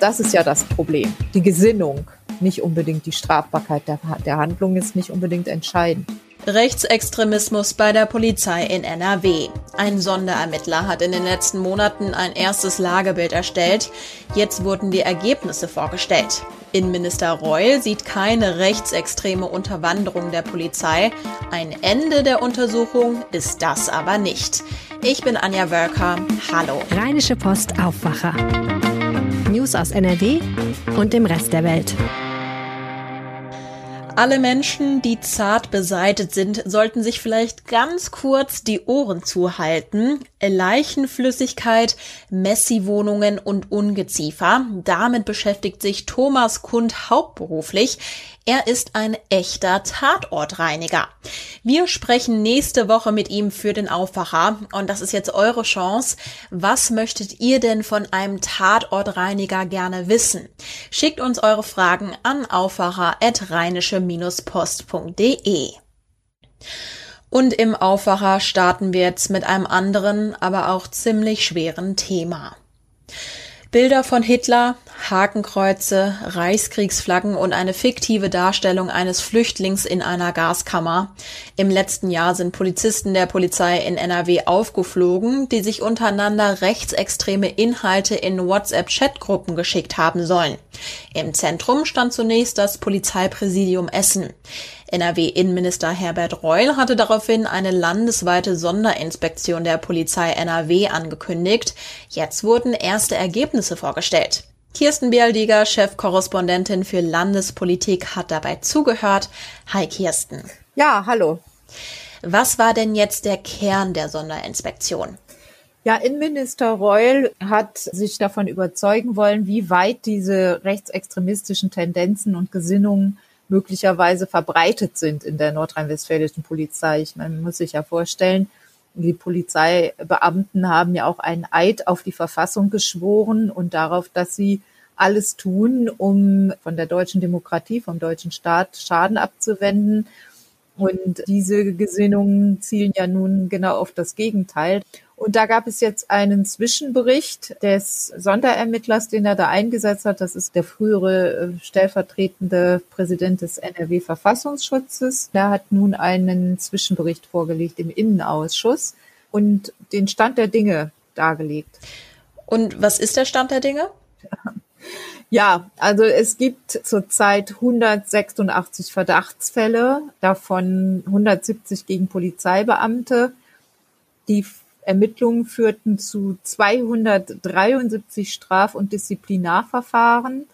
Das ist ja das Problem. Die Gesinnung, nicht unbedingt die Strafbarkeit der, der Handlung ist nicht unbedingt entscheidend. Rechtsextremismus bei der Polizei in NRW. Ein Sonderermittler hat in den letzten Monaten ein erstes Lagebild erstellt. Jetzt wurden die Ergebnisse vorgestellt. Innenminister Reul sieht keine rechtsextreme Unterwanderung der Polizei. Ein Ende der Untersuchung ist das aber nicht. Ich bin Anja Wölker. Hallo. Rheinische Post Aufwacher. News aus NRW und dem Rest der Welt. Alle Menschen, die zart beseitet sind, sollten sich vielleicht ganz kurz die Ohren zuhalten. Leichenflüssigkeit, Messi-Wohnungen und Ungeziefer. Damit beschäftigt sich Thomas Kund hauptberuflich. Er ist ein echter Tatortreiniger. Wir sprechen nächste Woche mit ihm für den Aufwacher und das ist jetzt eure Chance. Was möchtet ihr denn von einem Tatortreiniger gerne wissen? Schickt uns eure Fragen an aufwacher@rheinische-post.de. Und im Aufwacher starten wir jetzt mit einem anderen, aber auch ziemlich schweren Thema. Bilder von Hitler, Hakenkreuze, Reichskriegsflaggen und eine fiktive Darstellung eines Flüchtlings in einer Gaskammer. Im letzten Jahr sind Polizisten der Polizei in NRW aufgeflogen, die sich untereinander rechtsextreme Inhalte in WhatsApp-Chatgruppen geschickt haben sollen. Im Zentrum stand zunächst das Polizeipräsidium Essen. NRW-Innenminister Herbert Reul hatte daraufhin eine landesweite Sonderinspektion der Polizei NRW angekündigt. Jetzt wurden erste Ergebnisse vorgestellt. Kirsten Bialdiger, Chefkorrespondentin für Landespolitik, hat dabei zugehört. Hi Kirsten. Ja, hallo. Was war denn jetzt der Kern der Sonderinspektion? Ja, Innenminister Reul hat sich davon überzeugen wollen, wie weit diese rechtsextremistischen Tendenzen und Gesinnungen möglicherweise verbreitet sind in der nordrhein-westfälischen Polizei. Ich meine, man muss sich ja vorstellen, die Polizeibeamten haben ja auch einen Eid auf die Verfassung geschworen und darauf, dass sie alles tun, um von der deutschen Demokratie, vom deutschen Staat Schaden abzuwenden. Und diese Gesinnungen zielen ja nun genau auf das Gegenteil. Und da gab es jetzt einen Zwischenbericht des Sonderermittlers, den er da eingesetzt hat. Das ist der frühere äh, stellvertretende Präsident des NRW Verfassungsschutzes. Der hat nun einen Zwischenbericht vorgelegt im Innenausschuss und den Stand der Dinge dargelegt. Und was ist der Stand der Dinge? Ja, also es gibt zurzeit 186 Verdachtsfälle, davon 170 gegen Polizeibeamte. Die Ermittlungen führten zu 273 Straf- und Disziplinarverfahren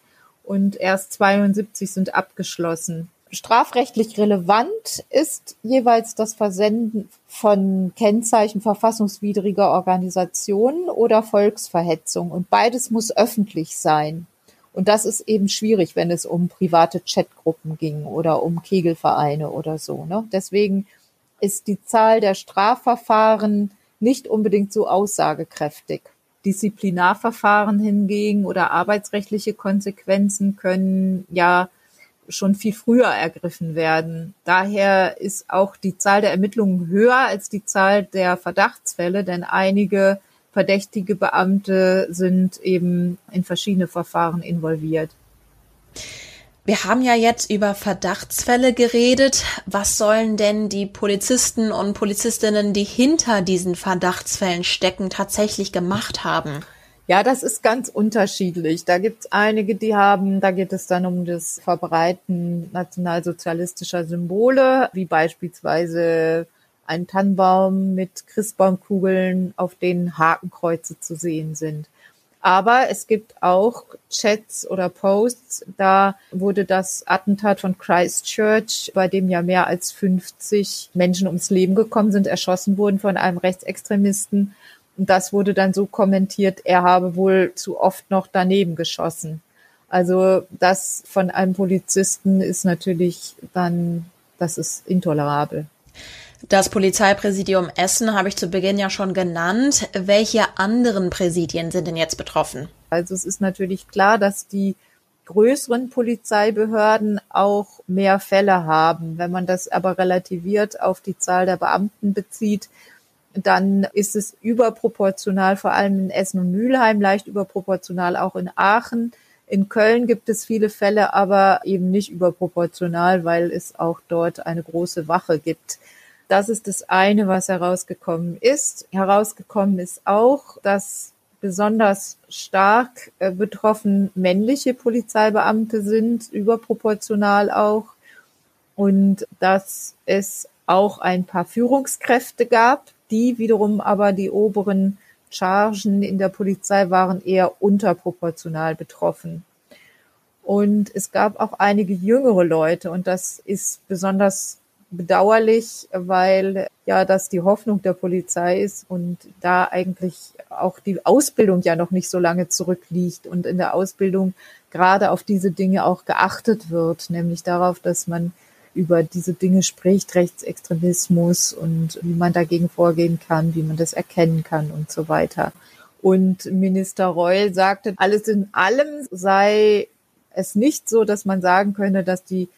und erst 72 sind abgeschlossen. Strafrechtlich relevant ist jeweils das Versenden von Kennzeichen verfassungswidriger Organisationen oder Volksverhetzung und beides muss öffentlich sein. Und das ist eben schwierig, wenn es um private Chatgruppen ging oder um Kegelvereine oder so. Ne? Deswegen ist die Zahl der Strafverfahren nicht unbedingt so aussagekräftig. Disziplinarverfahren hingegen oder arbeitsrechtliche Konsequenzen können ja schon viel früher ergriffen werden. Daher ist auch die Zahl der Ermittlungen höher als die Zahl der Verdachtsfälle, denn einige verdächtige Beamte sind eben in verschiedene Verfahren involviert. Wir haben ja jetzt über Verdachtsfälle geredet. Was sollen denn die Polizisten und Polizistinnen, die hinter diesen Verdachtsfällen stecken, tatsächlich gemacht haben? Ja, das ist ganz unterschiedlich. Da gibt es einige, die haben, da geht es dann um das Verbreiten nationalsozialistischer Symbole, wie beispielsweise ein Tannenbaum mit Christbaumkugeln, auf denen Hakenkreuze zu sehen sind. Aber es gibt auch Chats oder Posts, da wurde das Attentat von Christchurch, bei dem ja mehr als 50 Menschen ums Leben gekommen sind, erschossen wurden von einem Rechtsextremisten. Und das wurde dann so kommentiert, er habe wohl zu oft noch daneben geschossen. Also das von einem Polizisten ist natürlich dann, das ist intolerabel. Das Polizeipräsidium Essen habe ich zu Beginn ja schon genannt. Welche anderen Präsidien sind denn jetzt betroffen? Also es ist natürlich klar, dass die größeren Polizeibehörden auch mehr Fälle haben. Wenn man das aber relativiert auf die Zahl der Beamten bezieht, dann ist es überproportional, vor allem in Essen und Mülheim, leicht überproportional auch in Aachen. In Köln gibt es viele Fälle, aber eben nicht überproportional, weil es auch dort eine große Wache gibt. Das ist das eine, was herausgekommen ist. Herausgekommen ist auch, dass besonders stark äh, betroffen männliche Polizeibeamte sind, überproportional auch. Und dass es auch ein paar Führungskräfte gab, die wiederum aber die oberen Chargen in der Polizei waren eher unterproportional betroffen. Und es gab auch einige jüngere Leute und das ist besonders bedauerlich, weil ja das die Hoffnung der Polizei ist und da eigentlich auch die Ausbildung ja noch nicht so lange zurückliegt und in der Ausbildung gerade auf diese Dinge auch geachtet wird, nämlich darauf, dass man über diese Dinge spricht, Rechtsextremismus und wie man dagegen vorgehen kann, wie man das erkennen kann und so weiter. Und Minister Reul sagte, alles in allem sei es nicht so, dass man sagen könne, dass die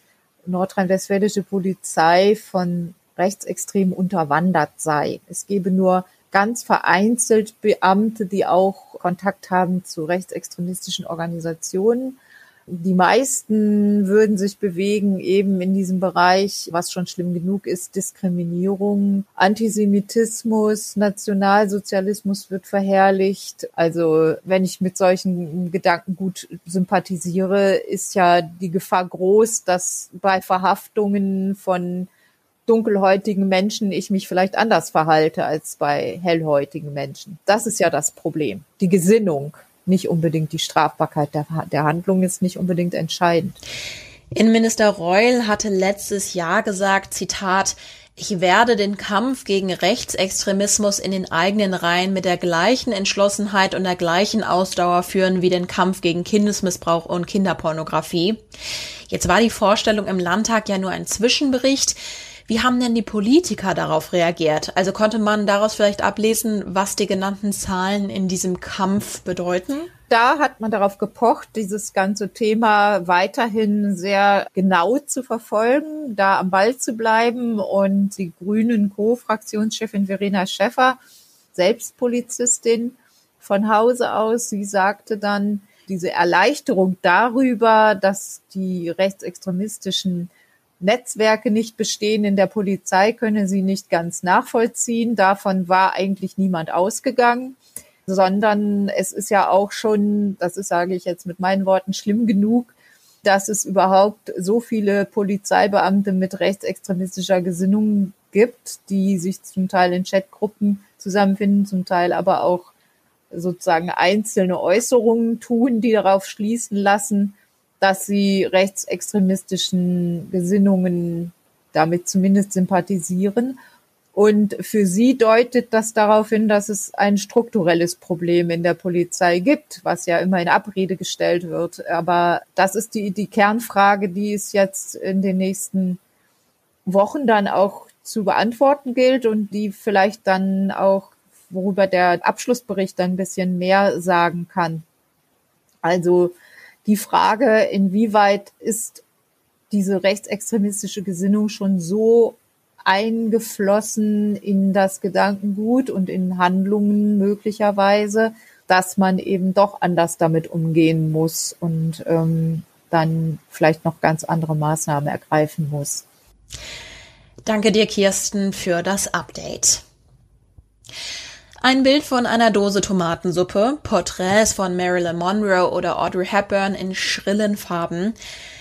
nordrhein-westfälische Polizei von Rechtsextremen unterwandert sei. Es gebe nur ganz vereinzelt Beamte, die auch Kontakt haben zu rechtsextremistischen Organisationen. Die meisten würden sich bewegen eben in diesem Bereich, was schon schlimm genug ist, Diskriminierung, Antisemitismus, Nationalsozialismus wird verherrlicht. Also wenn ich mit solchen Gedanken gut sympathisiere, ist ja die Gefahr groß, dass bei Verhaftungen von dunkelhäutigen Menschen ich mich vielleicht anders verhalte als bei hellhäutigen Menschen. Das ist ja das Problem. Die Gesinnung nicht unbedingt die Strafbarkeit der, der Handlung ist nicht unbedingt entscheidend. Innenminister Reul hatte letztes Jahr gesagt, Zitat, ich werde den Kampf gegen Rechtsextremismus in den eigenen Reihen mit der gleichen Entschlossenheit und der gleichen Ausdauer führen wie den Kampf gegen Kindesmissbrauch und Kinderpornografie. Jetzt war die Vorstellung im Landtag ja nur ein Zwischenbericht. Wie haben denn die Politiker darauf reagiert? Also konnte man daraus vielleicht ablesen, was die genannten Zahlen in diesem Kampf bedeuten? Da hat man darauf gepocht, dieses ganze Thema weiterhin sehr genau zu verfolgen, da am Ball zu bleiben. Und die Grünen Co-Fraktionschefin Verena Schäffer, selbst Polizistin von Hause aus, sie sagte dann, diese Erleichterung darüber, dass die rechtsextremistischen Netzwerke nicht bestehen in der Polizei, könne sie nicht ganz nachvollziehen. Davon war eigentlich niemand ausgegangen, sondern es ist ja auch schon, das ist, sage ich jetzt mit meinen Worten, schlimm genug, dass es überhaupt so viele Polizeibeamte mit rechtsextremistischer Gesinnung gibt, die sich zum Teil in Chatgruppen zusammenfinden, zum Teil aber auch sozusagen einzelne Äußerungen tun, die darauf schließen lassen, dass sie rechtsextremistischen Gesinnungen damit zumindest sympathisieren. Und für sie deutet das darauf hin, dass es ein strukturelles Problem in der Polizei gibt, was ja immer in Abrede gestellt wird. Aber das ist die, die Kernfrage, die es jetzt in den nächsten Wochen dann auch zu beantworten gilt und die vielleicht dann auch, worüber der Abschlussbericht dann ein bisschen mehr sagen kann. Also die Frage, inwieweit ist diese rechtsextremistische Gesinnung schon so eingeflossen in das Gedankengut und in Handlungen möglicherweise, dass man eben doch anders damit umgehen muss und ähm, dann vielleicht noch ganz andere Maßnahmen ergreifen muss. Danke dir, Kirsten, für das Update. Ein Bild von einer Dose Tomatensuppe, Porträts von Marilyn Monroe oder Audrey Hepburn in schrillen Farben.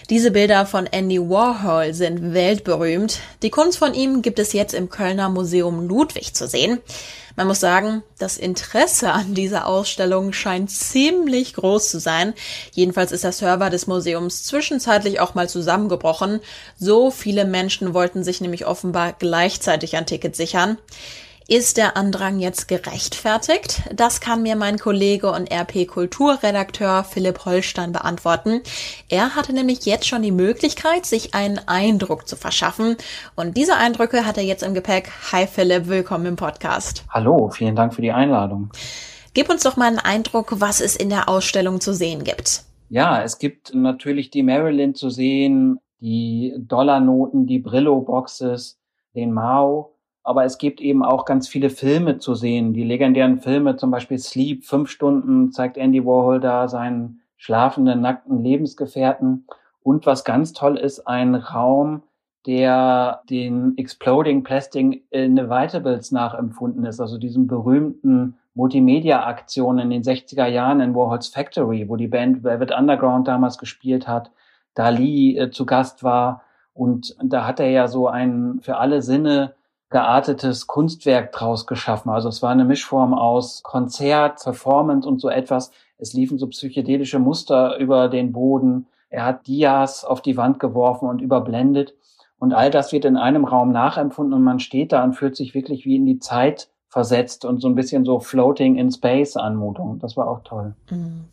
Diese Bilder von Andy Warhol sind weltberühmt. Die Kunst von ihm gibt es jetzt im Kölner Museum Ludwig zu sehen. Man muss sagen, das Interesse an dieser Ausstellung scheint ziemlich groß zu sein. Jedenfalls ist der Server des Museums zwischenzeitlich auch mal zusammengebrochen. So viele Menschen wollten sich nämlich offenbar gleichzeitig ein Ticket sichern. Ist der Andrang jetzt gerechtfertigt? Das kann mir mein Kollege und RP Kulturredakteur Philipp Holstein beantworten. Er hatte nämlich jetzt schon die Möglichkeit, sich einen Eindruck zu verschaffen. Und diese Eindrücke hat er jetzt im Gepäck. Hi Philipp, willkommen im Podcast. Hallo, vielen Dank für die Einladung. Gib uns doch mal einen Eindruck, was es in der Ausstellung zu sehen gibt. Ja, es gibt natürlich die Marilyn zu sehen, die Dollarnoten, die Brillo-Boxes, den Mao aber es gibt eben auch ganz viele Filme zu sehen. Die legendären Filme, zum Beispiel Sleep, fünf Stunden, zeigt Andy Warhol da seinen schlafenden, nackten Lebensgefährten. Und was ganz toll ist, ein Raum, der den Exploding Plastic Inevitables nachempfunden ist, also diesem berühmten Multimedia-Aktion in den 60er Jahren in Warhol's Factory, wo die Band Velvet Underground damals gespielt hat, Dali äh, zu Gast war. Und da hat er ja so ein für alle Sinne geartetes Kunstwerk draus geschaffen. Also es war eine Mischform aus Konzert, Performance und so etwas. Es liefen so psychedelische Muster über den Boden. Er hat Dias auf die Wand geworfen und überblendet. Und all das wird in einem Raum nachempfunden und man steht da und fühlt sich wirklich wie in die Zeit versetzt und so ein bisschen so Floating in Space Anmutung. Das war auch toll. Mhm.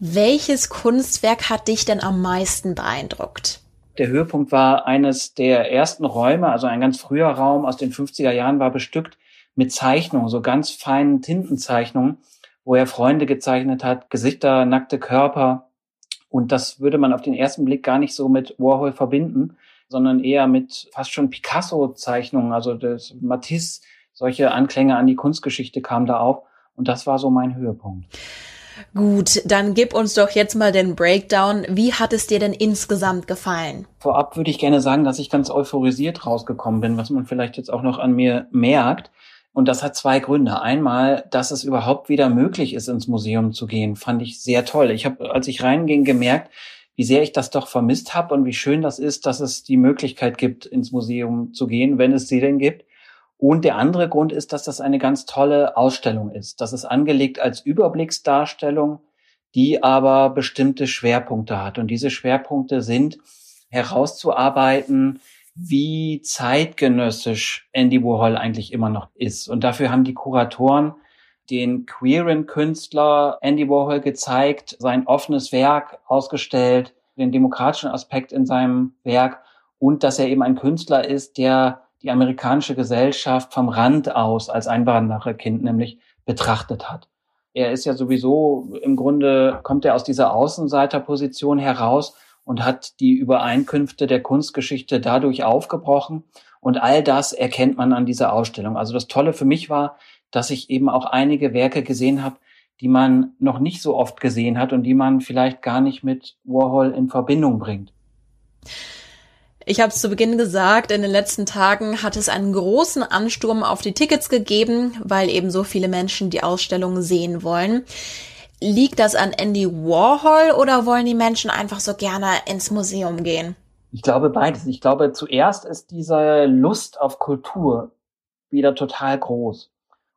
Welches Kunstwerk hat dich denn am meisten beeindruckt? Der Höhepunkt war eines der ersten Räume, also ein ganz früher Raum aus den 50er Jahren war bestückt mit Zeichnungen, so ganz feinen Tintenzeichnungen, wo er Freunde gezeichnet hat, Gesichter, nackte Körper. Und das würde man auf den ersten Blick gar nicht so mit Warhol verbinden, sondern eher mit fast schon Picasso-Zeichnungen, also das Matisse, solche Anklänge an die Kunstgeschichte kamen da auf. Und das war so mein Höhepunkt. Gut, dann gib uns doch jetzt mal den Breakdown. Wie hat es dir denn insgesamt gefallen? Vorab würde ich gerne sagen, dass ich ganz euphorisiert rausgekommen bin, was man vielleicht jetzt auch noch an mir merkt. Und das hat zwei Gründe. Einmal, dass es überhaupt wieder möglich ist, ins Museum zu gehen, fand ich sehr toll. Ich habe, als ich reinging, gemerkt, wie sehr ich das doch vermisst habe und wie schön das ist, dass es die Möglichkeit gibt, ins Museum zu gehen, wenn es sie denn gibt. Und der andere Grund ist, dass das eine ganz tolle Ausstellung ist. Das ist angelegt als Überblicksdarstellung, die aber bestimmte Schwerpunkte hat. Und diese Schwerpunkte sind herauszuarbeiten, wie zeitgenössisch Andy Warhol eigentlich immer noch ist. Und dafür haben die Kuratoren den queeren Künstler Andy Warhol gezeigt, sein offenes Werk ausgestellt, den demokratischen Aspekt in seinem Werk und dass er eben ein Künstler ist, der die amerikanische Gesellschaft vom Rand aus als Einwandererkind nämlich betrachtet hat. Er ist ja sowieso im Grunde kommt er aus dieser Außenseiterposition heraus und hat die Übereinkünfte der Kunstgeschichte dadurch aufgebrochen. Und all das erkennt man an dieser Ausstellung. Also das Tolle für mich war, dass ich eben auch einige Werke gesehen habe, die man noch nicht so oft gesehen hat und die man vielleicht gar nicht mit Warhol in Verbindung bringt. Ich habe es zu Beginn gesagt, in den letzten Tagen hat es einen großen Ansturm auf die Tickets gegeben, weil eben so viele Menschen die Ausstellung sehen wollen. Liegt das an Andy Warhol oder wollen die Menschen einfach so gerne ins Museum gehen? Ich glaube beides. Ich glaube, zuerst ist diese Lust auf Kultur wieder total groß.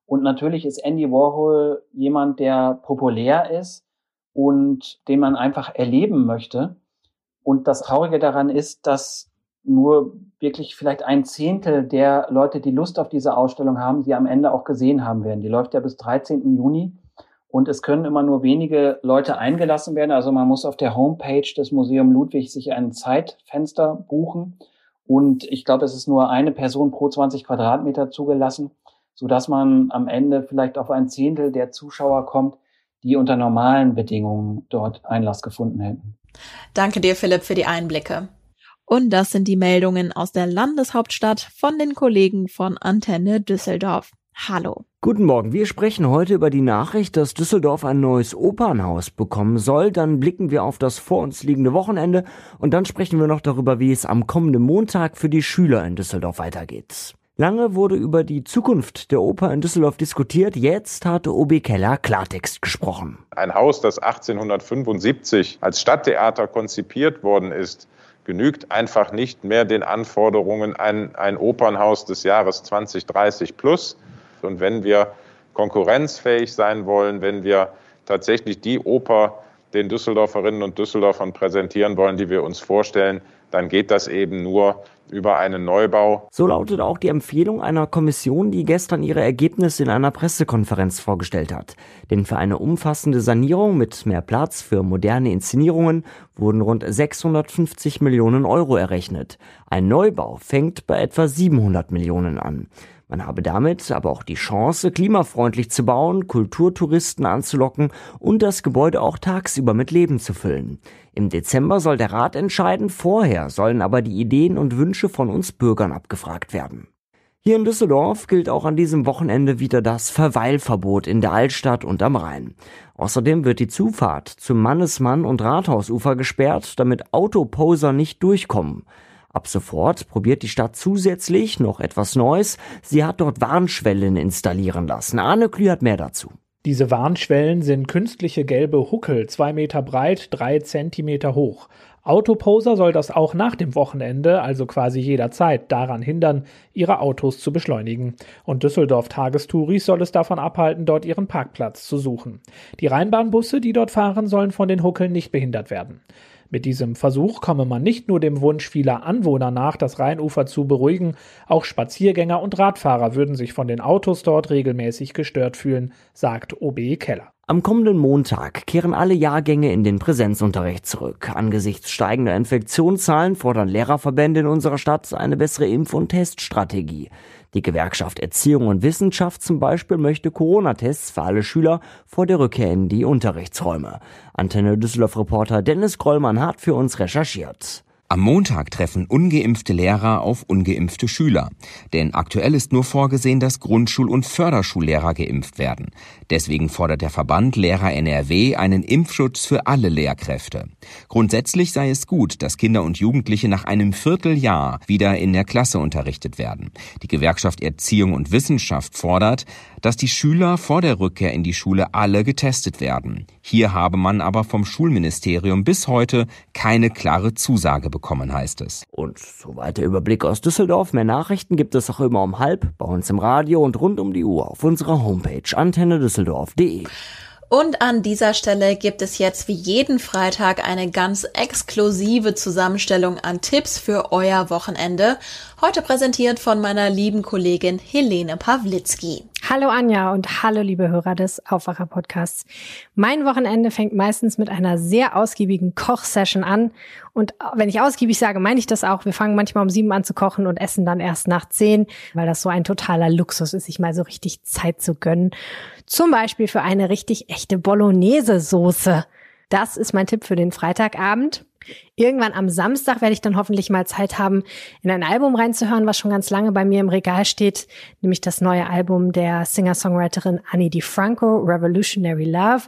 Und natürlich ist Andy Warhol jemand, der populär ist und den man einfach erleben möchte. Und das Traurige daran ist, dass nur wirklich vielleicht ein Zehntel der Leute, die Lust auf diese Ausstellung haben, sie am Ende auch gesehen haben werden. Die läuft ja bis 13. Juni und es können immer nur wenige Leute eingelassen werden. Also man muss auf der Homepage des Museum Ludwig sich ein Zeitfenster buchen und ich glaube, es ist nur eine Person pro 20 Quadratmeter zugelassen, so dass man am Ende vielleicht auf ein Zehntel der Zuschauer kommt, die unter normalen Bedingungen dort Einlass gefunden hätten. Danke dir, Philipp, für die Einblicke. Und das sind die Meldungen aus der Landeshauptstadt von den Kollegen von Antenne Düsseldorf. Hallo. Guten Morgen. Wir sprechen heute über die Nachricht, dass Düsseldorf ein neues Opernhaus bekommen soll. Dann blicken wir auf das vor uns liegende Wochenende und dann sprechen wir noch darüber, wie es am kommenden Montag für die Schüler in Düsseldorf weitergeht. Lange wurde über die Zukunft der Oper in Düsseldorf diskutiert. Jetzt hat OB Keller Klartext gesprochen. Ein Haus, das 1875 als Stadttheater konzipiert worden ist, genügt einfach nicht mehr den Anforderungen an ein Opernhaus des Jahres 2030 plus. Und wenn wir konkurrenzfähig sein wollen, wenn wir tatsächlich die Oper den Düsseldorferinnen und Düsseldorfern präsentieren wollen, die wir uns vorstellen, dann geht das eben nur über einen Neubau. So lautet auch die Empfehlung einer Kommission, die gestern ihre Ergebnisse in einer Pressekonferenz vorgestellt hat. Denn für eine umfassende Sanierung mit mehr Platz für moderne Inszenierungen wurden rund 650 Millionen Euro errechnet. Ein Neubau fängt bei etwa 700 Millionen an. Man habe damit aber auch die Chance, klimafreundlich zu bauen, Kulturtouristen anzulocken und das Gebäude auch tagsüber mit Leben zu füllen. Im Dezember soll der Rat entscheiden, vorher sollen aber die Ideen und Wünsche von uns Bürgern abgefragt werden. Hier in Düsseldorf gilt auch an diesem Wochenende wieder das Verweilverbot in der Altstadt und am Rhein. Außerdem wird die Zufahrt zum Mannesmann und Rathausufer gesperrt, damit Autoposer nicht durchkommen. Ab sofort probiert die Stadt zusätzlich noch etwas Neues. Sie hat dort Warnschwellen installieren lassen. Arne Klü hat mehr dazu. Diese Warnschwellen sind künstliche gelbe Huckel, zwei Meter breit, drei Zentimeter hoch. Autoposer soll das auch nach dem Wochenende, also quasi jederzeit, daran hindern, ihre Autos zu beschleunigen. Und Düsseldorf Tagestouris soll es davon abhalten, dort ihren Parkplatz zu suchen. Die Rheinbahnbusse, die dort fahren, sollen von den Huckeln nicht behindert werden. Mit diesem Versuch komme man nicht nur dem Wunsch vieler Anwohner nach, das Rheinufer zu beruhigen, auch Spaziergänger und Radfahrer würden sich von den Autos dort regelmäßig gestört fühlen, sagt OB Keller. Am kommenden Montag kehren alle Jahrgänge in den Präsenzunterricht zurück. Angesichts steigender Infektionszahlen fordern Lehrerverbände in unserer Stadt eine bessere Impf- und Teststrategie. Die Gewerkschaft Erziehung und Wissenschaft zum Beispiel möchte Corona-Tests für alle Schüler vor der Rückkehr in die Unterrichtsräume. Antenne Düsseldorf-Reporter Dennis Grollmann hat für uns recherchiert. Am Montag treffen ungeimpfte Lehrer auf ungeimpfte Schüler. Denn aktuell ist nur vorgesehen, dass Grundschul- und Förderschullehrer geimpft werden. Deswegen fordert der Verband Lehrer NRW einen Impfschutz für alle Lehrkräfte. Grundsätzlich sei es gut, dass Kinder und Jugendliche nach einem Vierteljahr wieder in der Klasse unterrichtet werden. Die Gewerkschaft Erziehung und Wissenschaft fordert, dass die Schüler vor der Rückkehr in die Schule alle getestet werden. Hier habe man aber vom Schulministerium bis heute keine klare Zusage bekommen heißt es. Und soweit der Überblick aus Düsseldorf. Mehr Nachrichten gibt es auch immer um halb bei uns im Radio und rund um die Uhr auf unserer Homepage antennedüsseldorf.de. Und an dieser Stelle gibt es jetzt wie jeden Freitag eine ganz exklusive Zusammenstellung an Tipps für euer Wochenende. Heute präsentiert von meiner lieben Kollegin Helene Pawlitzki. Hallo Anja und hallo liebe Hörer des Aufwacher Podcasts. Mein Wochenende fängt meistens mit einer sehr ausgiebigen Kochsession an. Und wenn ich ausgiebig sage, meine ich das auch. Wir fangen manchmal um sieben an zu kochen und essen dann erst nach zehn, weil das so ein totaler Luxus ist, sich mal so richtig Zeit zu gönnen. Zum Beispiel für eine richtig echte Bolognese-Soße. Das ist mein Tipp für den Freitagabend. Irgendwann am Samstag werde ich dann hoffentlich mal Zeit haben, in ein Album reinzuhören, was schon ganz lange bei mir im Regal steht, nämlich das neue Album der Singer-Songwriterin Annie DiFranco, Revolutionary Love.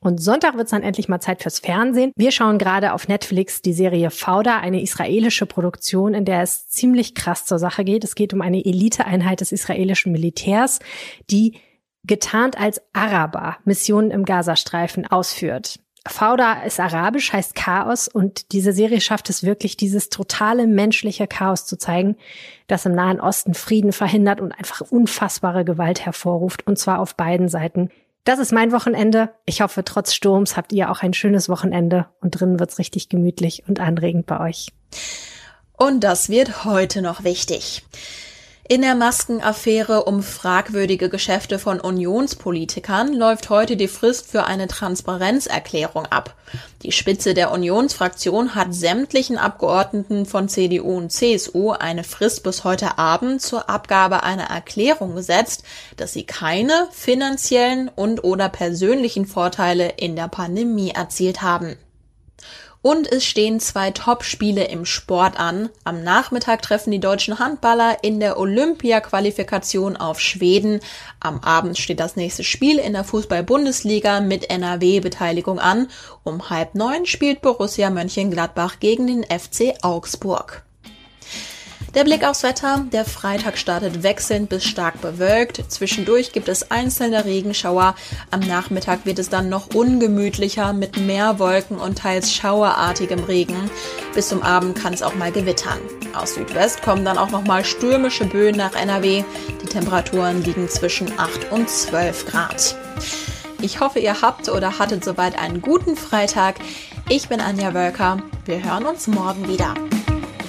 Und Sonntag wird es dann endlich mal Zeit fürs Fernsehen. Wir schauen gerade auf Netflix die Serie Fauda, eine israelische Produktion, in der es ziemlich krass zur Sache geht. Es geht um eine Eliteeinheit des israelischen Militärs, die getarnt als Araber Missionen im Gazastreifen ausführt. Fauda ist arabisch, heißt Chaos und diese Serie schafft es wirklich, dieses totale menschliche Chaos zu zeigen, das im Nahen Osten Frieden verhindert und einfach unfassbare Gewalt hervorruft und zwar auf beiden Seiten. Das ist mein Wochenende. Ich hoffe, trotz Sturms habt ihr auch ein schönes Wochenende und drinnen wird's richtig gemütlich und anregend bei euch. Und das wird heute noch wichtig. In der Maskenaffäre um fragwürdige Geschäfte von Unionspolitikern läuft heute die Frist für eine Transparenzerklärung ab. Die Spitze der Unionsfraktion hat sämtlichen Abgeordneten von CDU und CSU eine Frist bis heute Abend zur Abgabe einer Erklärung gesetzt, dass sie keine finanziellen und oder persönlichen Vorteile in der Pandemie erzielt haben. Und es stehen zwei Top-Spiele im Sport an. Am Nachmittag treffen die deutschen Handballer in der Olympia-Qualifikation auf Schweden. Am Abend steht das nächste Spiel in der Fußball-Bundesliga mit NRW-Beteiligung an. Um halb neun spielt Borussia Mönchengladbach gegen den FC Augsburg. Der Blick aufs Wetter. Der Freitag startet wechselnd bis stark bewölkt. Zwischendurch gibt es einzelne Regenschauer. Am Nachmittag wird es dann noch ungemütlicher mit mehr Wolken und teils schauerartigem Regen. Bis zum Abend kann es auch mal gewittern. Aus Südwest kommen dann auch noch mal stürmische Böen nach NRW. Die Temperaturen liegen zwischen 8 und 12 Grad. Ich hoffe, ihr habt oder hattet soweit einen guten Freitag. Ich bin Anja Wölker. Wir hören uns morgen wieder.